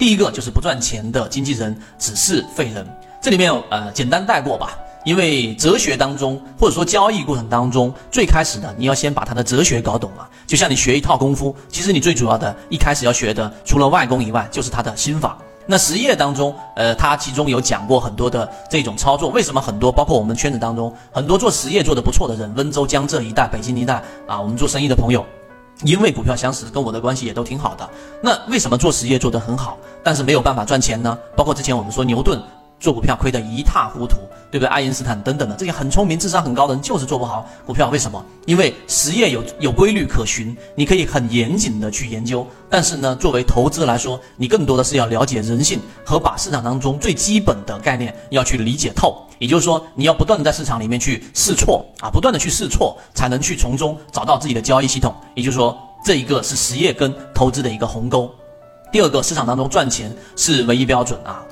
第一个就是不赚钱的经纪人只是废人。这里面呃简单带过吧，因为哲学当中或者说交易过程当中，最开始的你要先把他的哲学搞懂了。就像你学一套功夫，其实你最主要的一开始要学的，除了外功以外，就是他的心法。那实业当中，呃，他其中有讲过很多的这种操作。为什么很多，包括我们圈子当中很多做实业做的不错的人，温州、江浙一带、北京一带啊，我们做生意的朋友。因为股票相识，跟我的关系也都挺好的。那为什么做实业做得很好，但是没有办法赚钱呢？包括之前我们说牛顿做股票亏得一塌糊涂，对不对？爱因斯坦等等的这些很聪明、智商很高的人就是做不好股票。为什么？因为实业有有规律可循，你可以很严谨的去研究。但是呢，作为投资来说，你更多的是要了解人性和把市场当中最基本的概念要去理解透。也就是说，你要不断的在市场里面去试错啊，不断的去试错，才能去从中找到自己的交易系统。也就是说，这一个是实业跟投资的一个鸿沟。第二个，市场当中赚钱是唯一标准啊。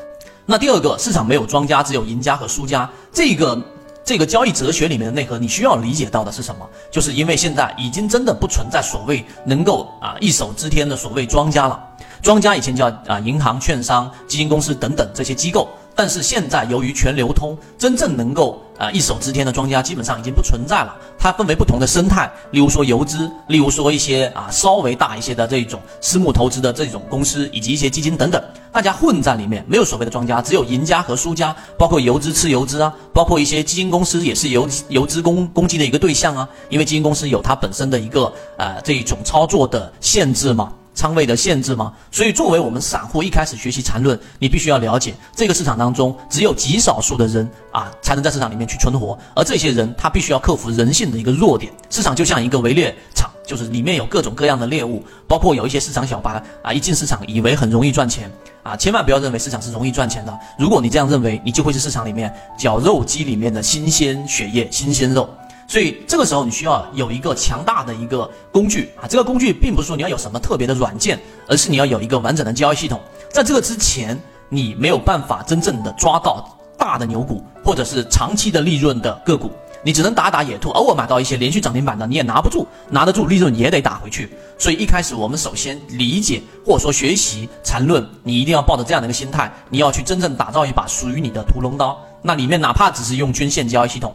那第二个，市场没有庄家，只有赢家和输家。这个这个交易哲学里面的内核，你需要理解到的是什么？就是因为现在已经真的不存在所谓能够啊一手遮天的所谓庄家了。庄家以前叫啊银行、券商、基金公司等等这些机构。但是现在由于全流通，真正能够啊一手遮天的庄家基本上已经不存在了。它分为不同的生态，例如说游资，例如说一些啊稍微大一些的这种私募投资的这种公司，以及一些基金等等，大家混在里面，没有所谓的庄家，只有赢家和输家。包括游资吃游资啊，包括一些基金公司也是游游资攻攻击的一个对象啊，因为基金公司有它本身的一个呃这种操作的限制嘛。仓位的限制吗？所以，作为我们散户一开始学习缠论，你必须要了解这个市场当中只有极少数的人啊，才能在市场里面去存活。而这些人，他必须要克服人性的一个弱点。市场就像一个围猎场，就是里面有各种各样的猎物，包括有一些市场小白啊，一进市场以为很容易赚钱啊，千万不要认为市场是容易赚钱的。如果你这样认为，你就会是市场里面绞肉机里面的新鲜血液、新鲜肉。所以这个时候你需要有一个强大的一个工具啊，这个工具并不是说你要有什么特别的软件，而是你要有一个完整的交易系统。在这个之前，你没有办法真正的抓到大的牛股或者是长期的利润的个股，你只能打打野兔，偶尔买到一些连续涨停板的，你也拿不住，拿得住利润也得打回去。所以一开始我们首先理解或者说学习缠论，你一定要抱着这样的一个心态，你要去真正打造一把属于你的屠龙刀。那里面哪怕只是用均线交易系统。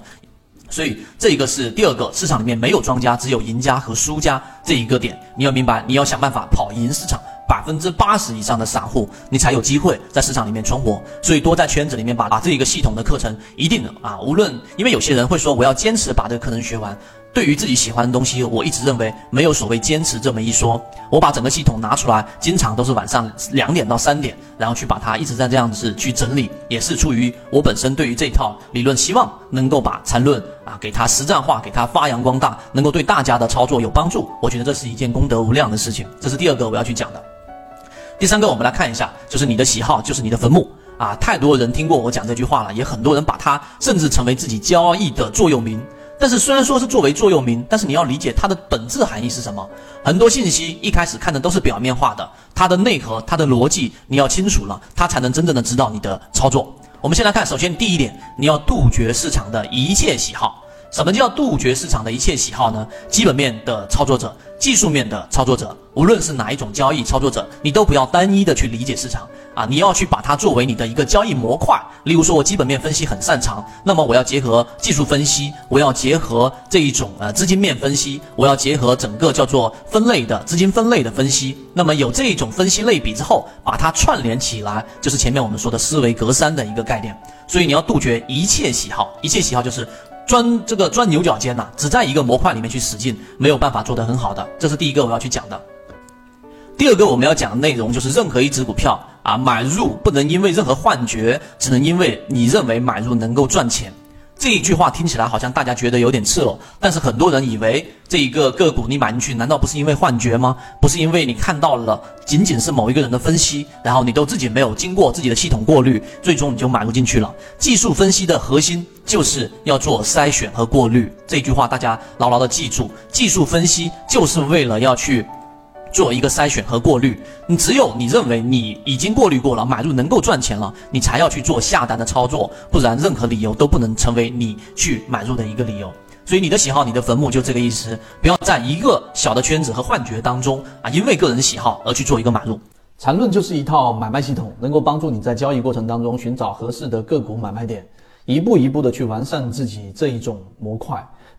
所以这一个是第二个，市场里面没有庄家，只有赢家和输家这一个点，你要明白，你要想办法跑赢市场，百分之八十以上的散户，你才有机会在市场里面存活。所以多在圈子里面把把这一个系统的课程，一定啊，无论因为有些人会说我要坚持把这个课程学完。对于自己喜欢的东西，我一直认为没有所谓坚持这么一说。我把整个系统拿出来，经常都是晚上两点到三点，然后去把它一直在这样子去整理，也是出于我本身对于这套理论，希望能够把缠论啊给它实战化，给它发扬光大，能够对大家的操作有帮助。我觉得这是一件功德无量的事情。这是第二个我要去讲的。第三个，我们来看一下，就是你的喜好就是你的坟墓啊！太多人听过我讲这句话了，也很多人把它甚至成为自己交易的座右铭。但是虽然说是作为座右铭，但是你要理解它的本质含义是什么。很多信息一开始看的都是表面化的，它的内核、它的逻辑你要清楚了，它才能真正的指导你的操作。我们先来看，首先第一点，你要杜绝市场的一切喜好。什么叫杜绝市场的一切喜好呢？基本面的操作者、技术面的操作者，无论是哪一种交易操作者，你都不要单一的去理解市场啊！你要去把它作为你的一个交易模块。例如说，我基本面分析很擅长，那么我要结合技术分析，我要结合这一种呃资金面分析，我要结合整个叫做分类的资金分类的分析。那么有这一种分析类比之后，把它串联起来，就是前面我们说的思维格栅的一个概念。所以你要杜绝一切喜好，一切喜好就是。钻这个钻牛角尖呐，只在一个模块里面去使劲，没有办法做得很好的。这是第一个我要去讲的。第二个我们要讲的内容就是，任何一只股票啊，买入不能因为任何幻觉，只能因为你认为买入能够赚钱。这一句话听起来好像大家觉得有点刺耳，但是很多人以为这一个个股你买进去，难道不是因为幻觉吗？不是因为你看到了仅仅是某一个人的分析，然后你都自己没有经过自己的系统过滤，最终你就买入进去了。技术分析的核心就是要做筛选和过滤，这句话大家牢牢的记住。技术分析就是为了要去。做一个筛选和过滤，你只有你认为你已经过滤过了，买入能够赚钱了，你才要去做下单的操作，不然任何理由都不能成为你去买入的一个理由。所以你的喜好，你的坟墓就这个意思，不要在一个小的圈子和幻觉当中啊，因为个人喜好而去做一个买入。缠论就是一套买卖系统，能够帮助你在交易过程当中寻找合适的个股买卖点，一步一步的去完善自己这一种模块，